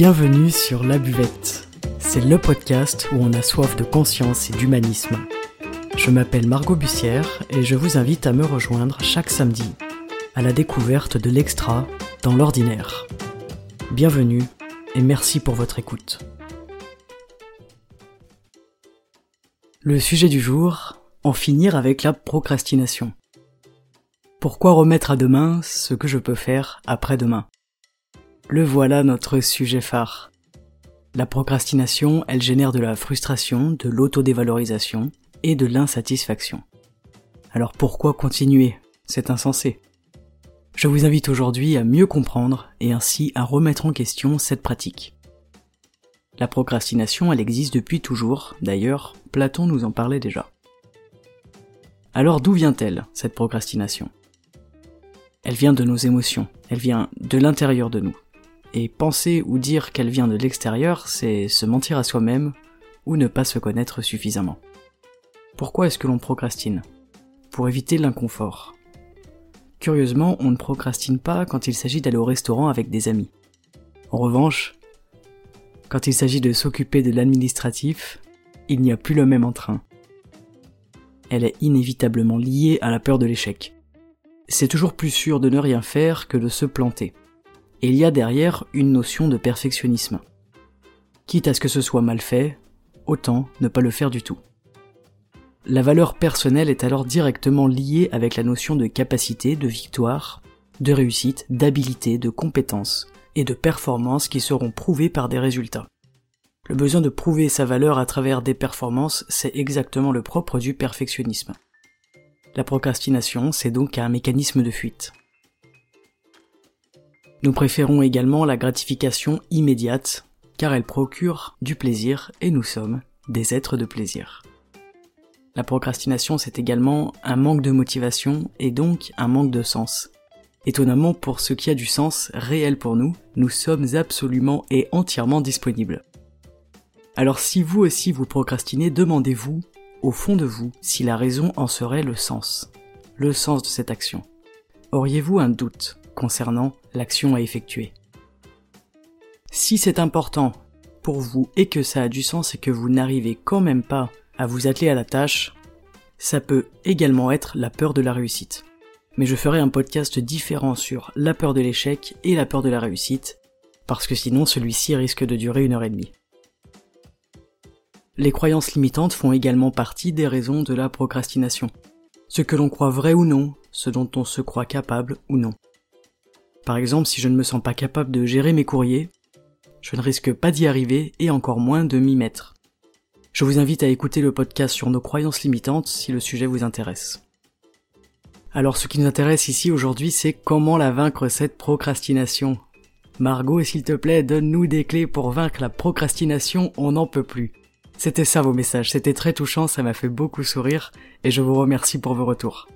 Bienvenue sur La Buvette. C'est le podcast où on a soif de conscience et d'humanisme. Je m'appelle Margot Bussière et je vous invite à me rejoindre chaque samedi à la découverte de l'extra dans l'ordinaire. Bienvenue et merci pour votre écoute. Le sujet du jour, en finir avec la procrastination. Pourquoi remettre à demain ce que je peux faire après-demain Le voilà notre sujet phare. La procrastination, elle génère de la frustration, de l'autodévalorisation et de l'insatisfaction. Alors pourquoi continuer C'est insensé? Je vous invite aujourd'hui à mieux comprendre et ainsi à remettre en question cette pratique. La procrastination, elle existe depuis toujours, d'ailleurs, Platon nous en parlait déjà. Alors d'où vient-elle, cette procrastination? Elle vient de nos émotions, elle vient de l'intérieur de nous. Et penser ou dire qu'elle vient de l'extérieur, c'est se mentir à soi-même ou ne pas se connaître suffisamment. Pourquoi est-ce que l'on procrastine? Pour éviter l'inconfort. Curieusement, on ne procrastine pas quand il s'agit d'aller au restaurant avec des amis. En revanche, quand il s'agit de s'occuper de l'administratif, il n'y a plus le même entrain. Elle est inévitablement liée à la peur de l'échec c'est toujours plus sûr de ne rien faire que de se planter. Et il y a derrière une notion de perfectionnisme. Quitte à ce que ce soit mal fait, autant ne pas le faire du tout. La valeur personnelle est alors directement liée avec la notion de capacité, de victoire, de réussite, d'habilité, de compétence et de performance qui seront prouvées par des résultats. Le besoin de prouver sa valeur à travers des performances, c'est exactement le propre du perfectionnisme. La procrastination, c'est donc un mécanisme de fuite. Nous préférons également la gratification immédiate, car elle procure du plaisir et nous sommes des êtres de plaisir. La procrastination, c'est également un manque de motivation et donc un manque de sens. Étonnamment, pour ce qui a du sens réel pour nous, nous sommes absolument et entièrement disponibles. Alors si vous aussi vous procrastinez, demandez-vous au fond de vous si la raison en serait le sens, le sens de cette action. Auriez-vous un doute? Concernant l'action à effectuer Si c'est important pour vous et que ça a du sens et que vous n'arrivez quand même pas à vous atteler à la tâche, ça peut également être la peur de la réussite. Mais je ferai un podcast différent sur la peur de l'échec et la peur de la réussite, parce que sinon celui-ci risque de durer une heure et demie. Les croyances limitantes font également partie des raisons de la procrastination. Ce que l'on croit vrai ou non, ce dont on se croit capable ou non. Par exemple, si je ne me sens pas capable de gérer mes courriers, je ne risque pas d'y arriver et encore moins de m'y mettre. Je vous invite à écouter le podcast sur nos croyances limitantes si le sujet vous intéresse. Alors ce qui nous intéresse ici aujourd'hui, c'est comment la vaincre cette procrastination. Margot, s'il te plaît, donne-nous des clés pour vaincre la procrastination, on n'en peut plus. C'était ça vos messages, c'était très touchant, ça m'a fait beaucoup sourire, et je vous remercie pour vos retours.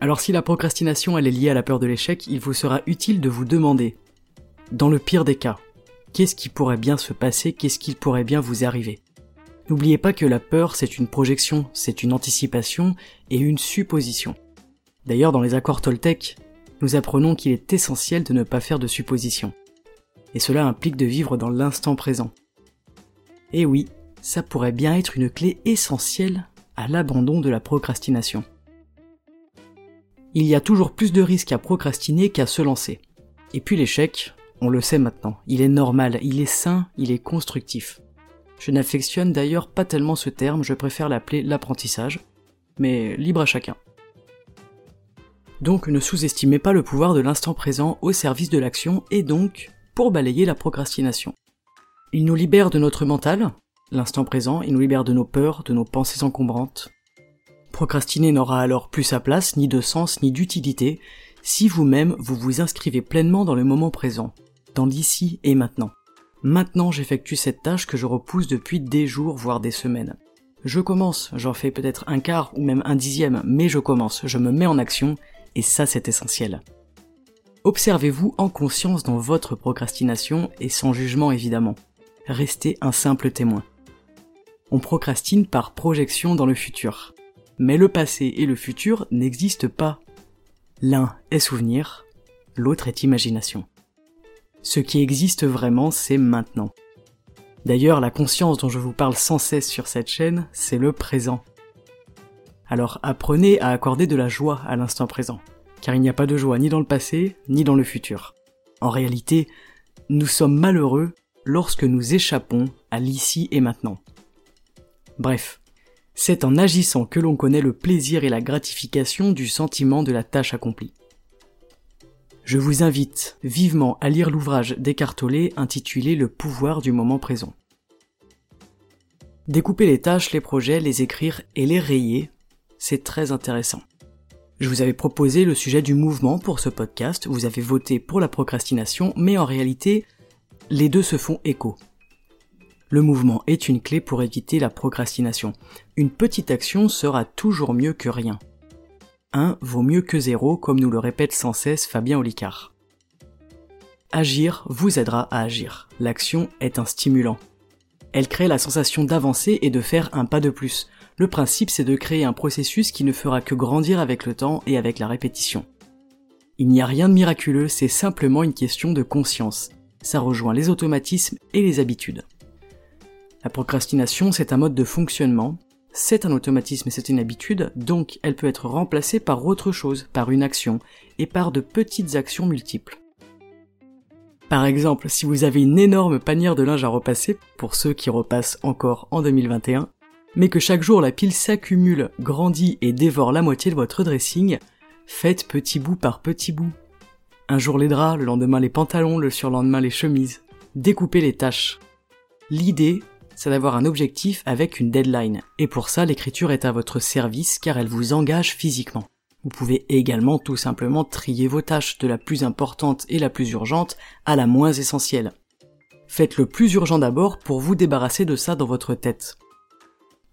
Alors si la procrastination elle est liée à la peur de l'échec, il vous sera utile de vous demander, dans le pire des cas, qu'est-ce qui pourrait bien se passer, qu'est-ce qui pourrait bien vous arriver? N'oubliez pas que la peur c'est une projection, c'est une anticipation et une supposition. D'ailleurs dans les accords Toltec, nous apprenons qu'il est essentiel de ne pas faire de suppositions. Et cela implique de vivre dans l'instant présent. Et oui, ça pourrait bien être une clé essentielle à l'abandon de la procrastination. Il y a toujours plus de risques à procrastiner qu'à se lancer. Et puis l'échec, on le sait maintenant, il est normal, il est sain, il est constructif. Je n'affectionne d'ailleurs pas tellement ce terme, je préfère l'appeler l'apprentissage, mais libre à chacun. Donc ne sous-estimez pas le pouvoir de l'instant présent au service de l'action et donc pour balayer la procrastination. Il nous libère de notre mental, L'instant présent, il nous libère de nos peurs, de nos pensées encombrantes. Procrastiner n'aura alors plus sa place, ni de sens, ni d'utilité, si vous-même vous vous inscrivez pleinement dans le moment présent, dans l'ici et maintenant. Maintenant j'effectue cette tâche que je repousse depuis des jours, voire des semaines. Je commence, j'en fais peut-être un quart ou même un dixième, mais je commence, je me mets en action, et ça c'est essentiel. Observez-vous en conscience dans votre procrastination et sans jugement évidemment. Restez un simple témoin on procrastine par projection dans le futur. Mais le passé et le futur n'existent pas. L'un est souvenir, l'autre est imagination. Ce qui existe vraiment, c'est maintenant. D'ailleurs, la conscience dont je vous parle sans cesse sur cette chaîne, c'est le présent. Alors apprenez à accorder de la joie à l'instant présent, car il n'y a pas de joie ni dans le passé, ni dans le futur. En réalité, nous sommes malheureux lorsque nous échappons à l'ici et maintenant. Bref, c'est en agissant que l'on connaît le plaisir et la gratification du sentiment de la tâche accomplie. Je vous invite vivement à lire l'ouvrage d'Eckhart intitulé Le pouvoir du moment présent. Découper les tâches, les projets, les écrire et les rayer, c'est très intéressant. Je vous avais proposé le sujet du mouvement pour ce podcast, vous avez voté pour la procrastination, mais en réalité, les deux se font écho. Le mouvement est une clé pour éviter la procrastination. Une petite action sera toujours mieux que rien. 1 vaut mieux que 0, comme nous le répète sans cesse Fabien Olicard. Agir vous aidera à agir. L'action est un stimulant. Elle crée la sensation d'avancer et de faire un pas de plus. Le principe c'est de créer un processus qui ne fera que grandir avec le temps et avec la répétition. Il n'y a rien de miraculeux, c'est simplement une question de conscience. Ça rejoint les automatismes et les habitudes. La procrastination, c'est un mode de fonctionnement, c'est un automatisme et c'est une habitude, donc elle peut être remplacée par autre chose, par une action, et par de petites actions multiples. Par exemple, si vous avez une énorme panière de linge à repasser, pour ceux qui repassent encore en 2021, mais que chaque jour la pile s'accumule, grandit et dévore la moitié de votre dressing, faites petit bout par petit bout. Un jour les draps, le lendemain les pantalons, le surlendemain les chemises. Découpez les tâches. L'idée, c'est d'avoir un objectif avec une deadline. Et pour ça, l'écriture est à votre service car elle vous engage physiquement. Vous pouvez également tout simplement trier vos tâches de la plus importante et la plus urgente à la moins essentielle. Faites le plus urgent d'abord pour vous débarrasser de ça dans votre tête.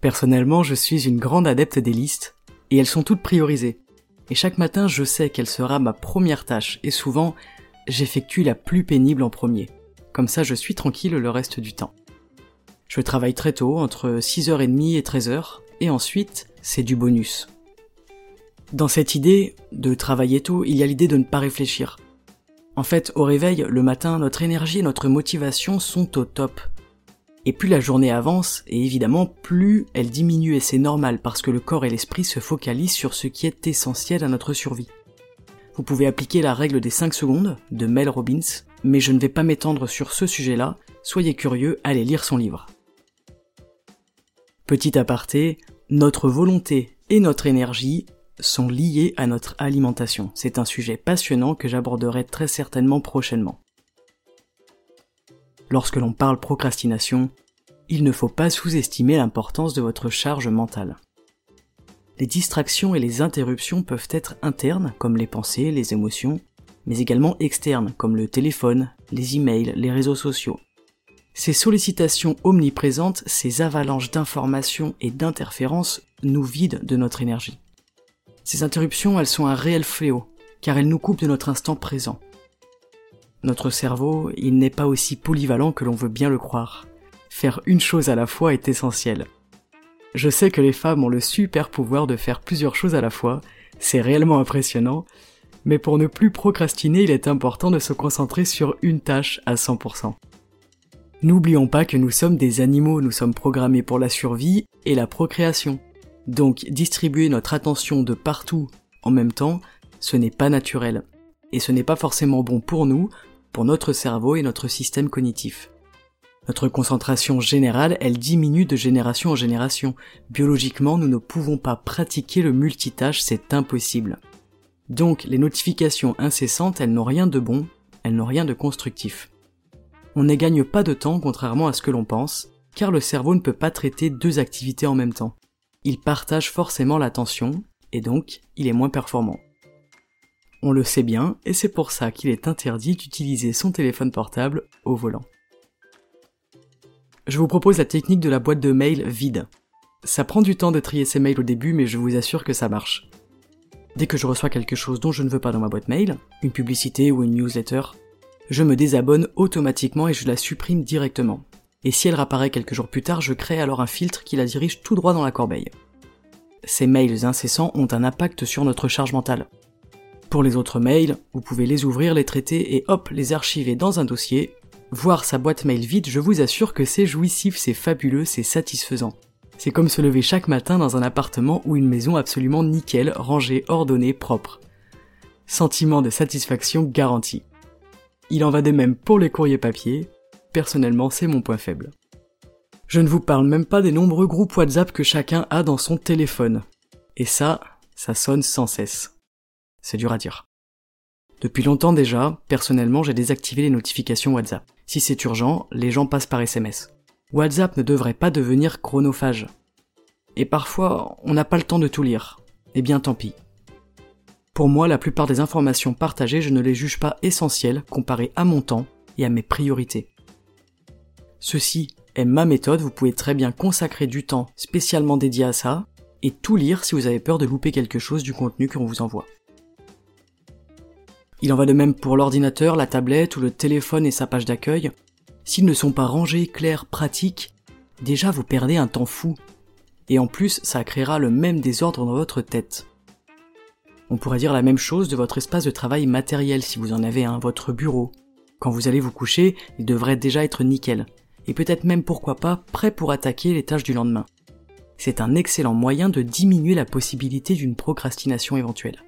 Personnellement, je suis une grande adepte des listes, et elles sont toutes priorisées. Et chaque matin, je sais quelle sera ma première tâche, et souvent, j'effectue la plus pénible en premier. Comme ça, je suis tranquille le reste du temps. Je travaille très tôt, entre 6h30 et 13h, et ensuite, c'est du bonus. Dans cette idée de travailler tôt, il y a l'idée de ne pas réfléchir. En fait, au réveil, le matin, notre énergie et notre motivation sont au top. Et plus la journée avance, et évidemment, plus elle diminue, et c'est normal, parce que le corps et l'esprit se focalisent sur ce qui est essentiel à notre survie. Vous pouvez appliquer la règle des 5 secondes de Mel Robbins, mais je ne vais pas m'étendre sur ce sujet-là, soyez curieux, allez lire son livre. Petit aparté, notre volonté et notre énergie sont liées à notre alimentation. C'est un sujet passionnant que j'aborderai très certainement prochainement. Lorsque l'on parle procrastination, il ne faut pas sous-estimer l'importance de votre charge mentale. Les distractions et les interruptions peuvent être internes, comme les pensées, les émotions, mais également externes, comme le téléphone, les emails, les réseaux sociaux. Ces sollicitations omniprésentes, ces avalanches d'informations et d'interférences nous vident de notre énergie. Ces interruptions, elles sont un réel fléau, car elles nous coupent de notre instant présent. Notre cerveau, il n'est pas aussi polyvalent que l'on veut bien le croire. Faire une chose à la fois est essentiel. Je sais que les femmes ont le super pouvoir de faire plusieurs choses à la fois, c'est réellement impressionnant, mais pour ne plus procrastiner, il est important de se concentrer sur une tâche à 100%. N'oublions pas que nous sommes des animaux, nous sommes programmés pour la survie et la procréation. Donc distribuer notre attention de partout en même temps, ce n'est pas naturel. Et ce n'est pas forcément bon pour nous, pour notre cerveau et notre système cognitif. Notre concentration générale, elle diminue de génération en génération. Biologiquement, nous ne pouvons pas pratiquer le multitâche, c'est impossible. Donc les notifications incessantes, elles n'ont rien de bon, elles n'ont rien de constructif on ne gagne pas de temps contrairement à ce que l'on pense, car le cerveau ne peut pas traiter deux activités en même temps. Il partage forcément l'attention, et donc il est moins performant. On le sait bien, et c'est pour ça qu'il est interdit d'utiliser son téléphone portable au volant. Je vous propose la technique de la boîte de mail vide. Ça prend du temps de trier ses mails au début, mais je vous assure que ça marche. Dès que je reçois quelque chose dont je ne veux pas dans ma boîte mail, une publicité ou une newsletter, je me désabonne automatiquement et je la supprime directement. Et si elle réapparaît quelques jours plus tard, je crée alors un filtre qui la dirige tout droit dans la corbeille. Ces mails incessants ont un impact sur notre charge mentale. Pour les autres mails, vous pouvez les ouvrir, les traiter et hop, les archiver dans un dossier. Voir sa boîte mail vide, je vous assure que c'est jouissif, c'est fabuleux, c'est satisfaisant. C'est comme se lever chaque matin dans un appartement ou une maison absolument nickel, rangée, ordonnée, propre. Sentiment de satisfaction garanti. Il en va de même pour les courriers papier. Personnellement, c'est mon point faible. Je ne vous parle même pas des nombreux groupes WhatsApp que chacun a dans son téléphone. Et ça, ça sonne sans cesse. C'est dur à dire. Depuis longtemps déjà, personnellement, j'ai désactivé les notifications WhatsApp. Si c'est urgent, les gens passent par SMS. WhatsApp ne devrait pas devenir chronophage. Et parfois, on n'a pas le temps de tout lire. Eh bien tant pis. Pour moi, la plupart des informations partagées, je ne les juge pas essentielles comparées à mon temps et à mes priorités. Ceci est ma méthode, vous pouvez très bien consacrer du temps spécialement dédié à ça, et tout lire si vous avez peur de louper quelque chose du contenu qu'on vous envoie. Il en va de même pour l'ordinateur, la tablette ou le téléphone et sa page d'accueil. S'ils ne sont pas rangés, clairs, pratiques, déjà vous perdez un temps fou. Et en plus, ça créera le même désordre dans votre tête. On pourrait dire la même chose de votre espace de travail matériel si vous en avez un, votre bureau. Quand vous allez vous coucher, il devrait déjà être nickel. Et peut-être même pourquoi pas prêt pour attaquer les tâches du lendemain. C'est un excellent moyen de diminuer la possibilité d'une procrastination éventuelle.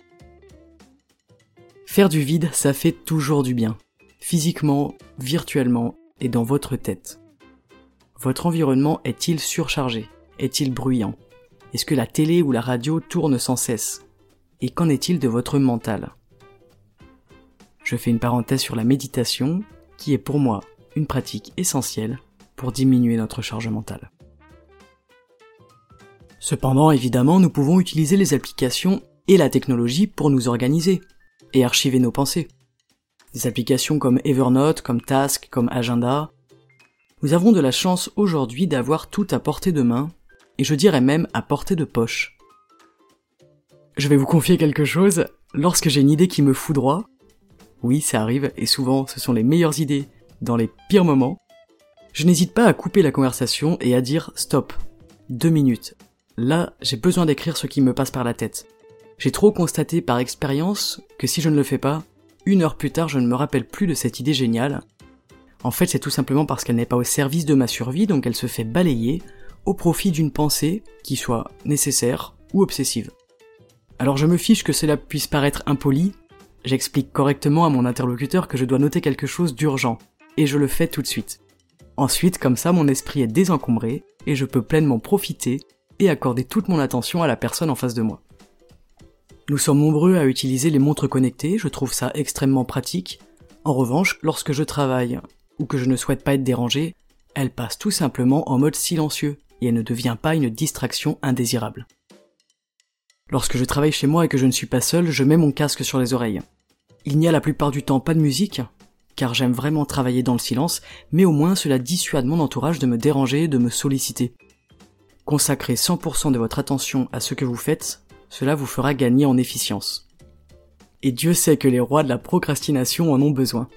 Faire du vide, ça fait toujours du bien. Physiquement, virtuellement et dans votre tête. Votre environnement est-il surchargé? Est-il bruyant? Est-ce que la télé ou la radio tourne sans cesse? Et qu'en est-il de votre mental? Je fais une parenthèse sur la méditation, qui est pour moi une pratique essentielle pour diminuer notre charge mentale. Cependant, évidemment, nous pouvons utiliser les applications et la technologie pour nous organiser et archiver nos pensées. Des applications comme Evernote, comme Task, comme Agenda. Nous avons de la chance aujourd'hui d'avoir tout à portée de main, et je dirais même à portée de poche. Je vais vous confier quelque chose. Lorsque j'ai une idée qui me foudroie, oui, ça arrive, et souvent ce sont les meilleures idées dans les pires moments, je n'hésite pas à couper la conversation et à dire stop, deux minutes. Là, j'ai besoin d'écrire ce qui me passe par la tête. J'ai trop constaté par expérience que si je ne le fais pas, une heure plus tard je ne me rappelle plus de cette idée géniale. En fait, c'est tout simplement parce qu'elle n'est pas au service de ma survie, donc elle se fait balayer au profit d'une pensée qui soit nécessaire ou obsessive. Alors je me fiche que cela puisse paraître impoli, j'explique correctement à mon interlocuteur que je dois noter quelque chose d'urgent, et je le fais tout de suite. Ensuite, comme ça, mon esprit est désencombré, et je peux pleinement profiter et accorder toute mon attention à la personne en face de moi. Nous sommes nombreux à utiliser les montres connectées, je trouve ça extrêmement pratique. En revanche, lorsque je travaille, ou que je ne souhaite pas être dérangé, elle passe tout simplement en mode silencieux, et elle ne devient pas une distraction indésirable. Lorsque je travaille chez moi et que je ne suis pas seul, je mets mon casque sur les oreilles. Il n'y a la plupart du temps pas de musique, car j'aime vraiment travailler dans le silence, mais au moins cela dissuade mon entourage de me déranger, de me solliciter. Consacrez 100% de votre attention à ce que vous faites, cela vous fera gagner en efficience. Et Dieu sait que les rois de la procrastination en ont besoin.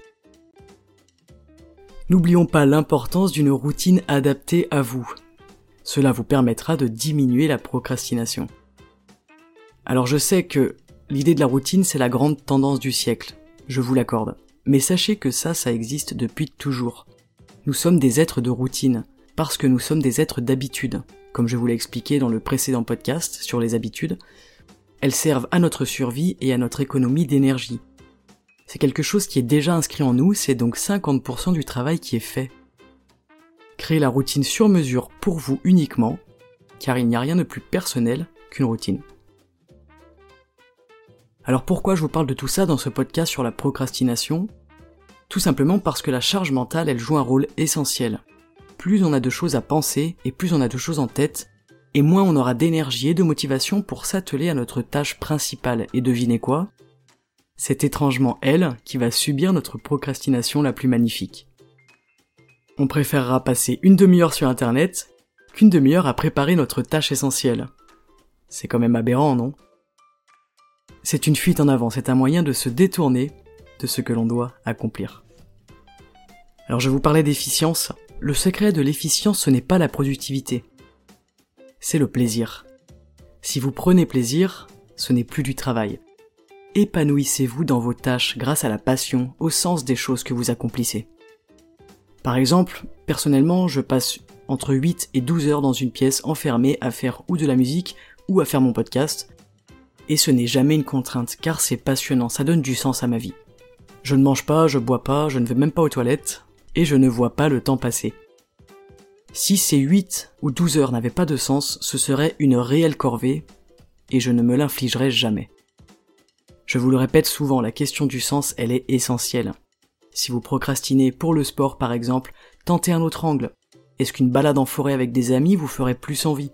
N'oublions pas l'importance d'une routine adaptée à vous. Cela vous permettra de diminuer la procrastination. Alors je sais que l'idée de la routine c'est la grande tendance du siècle, je vous l'accorde. Mais sachez que ça, ça existe depuis toujours. Nous sommes des êtres de routine, parce que nous sommes des êtres d'habitude. Comme je vous l'ai expliqué dans le précédent podcast sur les habitudes, elles servent à notre survie et à notre économie d'énergie. C'est quelque chose qui est déjà inscrit en nous, c'est donc 50% du travail qui est fait. Créez la routine sur mesure pour vous uniquement, car il n'y a rien de plus personnel qu'une routine. Alors pourquoi je vous parle de tout ça dans ce podcast sur la procrastination? Tout simplement parce que la charge mentale, elle joue un rôle essentiel. Plus on a de choses à penser et plus on a de choses en tête, et moins on aura d'énergie et de motivation pour s'atteler à notre tâche principale. Et devinez quoi? C'est étrangement elle qui va subir notre procrastination la plus magnifique. On préférera passer une demi-heure sur internet qu'une demi-heure à préparer notre tâche essentielle. C'est quand même aberrant, non? C'est une fuite en avant, c'est un moyen de se détourner de ce que l'on doit accomplir. Alors je vous parlais d'efficience. Le secret de l'efficience, ce n'est pas la productivité. C'est le plaisir. Si vous prenez plaisir, ce n'est plus du travail. épanouissez-vous dans vos tâches grâce à la passion, au sens des choses que vous accomplissez. Par exemple, personnellement, je passe entre 8 et 12 heures dans une pièce enfermée à faire ou de la musique ou à faire mon podcast, et ce n'est jamais une contrainte car c'est passionnant, ça donne du sens à ma vie. Je ne mange pas, je bois pas, je ne vais même pas aux toilettes, et je ne vois pas le temps passer. Si ces 8 ou 12 heures n'avaient pas de sens, ce serait une réelle corvée, et je ne me l'infligerai jamais. Je vous le répète souvent, la question du sens, elle est essentielle. Si vous procrastinez pour le sport par exemple, tentez un autre angle. Est-ce qu'une balade en forêt avec des amis vous ferait plus envie?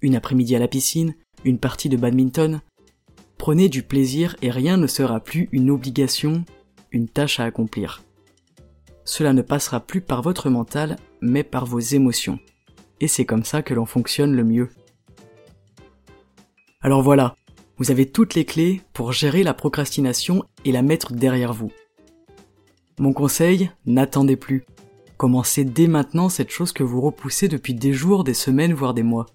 Une après-midi à la piscine? Une partie de badminton? Prenez du plaisir et rien ne sera plus une obligation, une tâche à accomplir. Cela ne passera plus par votre mental, mais par vos émotions. Et c'est comme ça que l'on fonctionne le mieux. Alors voilà, vous avez toutes les clés pour gérer la procrastination et la mettre derrière vous. Mon conseil, n'attendez plus. Commencez dès maintenant cette chose que vous repoussez depuis des jours, des semaines, voire des mois.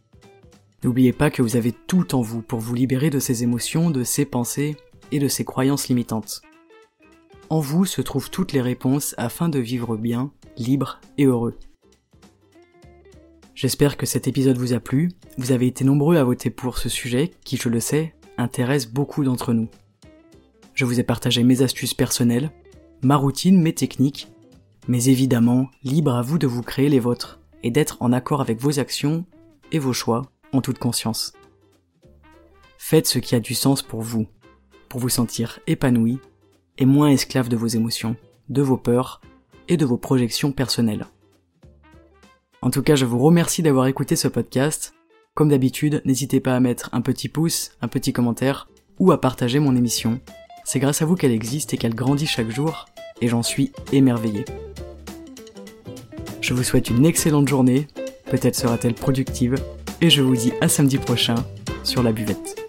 N'oubliez pas que vous avez tout en vous pour vous libérer de ces émotions, de ces pensées et de ces croyances limitantes. En vous se trouvent toutes les réponses afin de vivre bien, libre et heureux. J'espère que cet épisode vous a plu, vous avez été nombreux à voter pour ce sujet qui, je le sais, intéresse beaucoup d'entre nous. Je vous ai partagé mes astuces personnelles, ma routine, mes techniques, mais évidemment, libre à vous de vous créer les vôtres et d'être en accord avec vos actions et vos choix en toute conscience. Faites ce qui a du sens pour vous, pour vous sentir épanoui et moins esclave de vos émotions, de vos peurs et de vos projections personnelles. En tout cas, je vous remercie d'avoir écouté ce podcast. Comme d'habitude, n'hésitez pas à mettre un petit pouce, un petit commentaire ou à partager mon émission. C'est grâce à vous qu'elle existe et qu'elle grandit chaque jour, et j'en suis émerveillé. Je vous souhaite une excellente journée, peut-être sera-t-elle productive, et je vous dis à samedi prochain sur la buvette.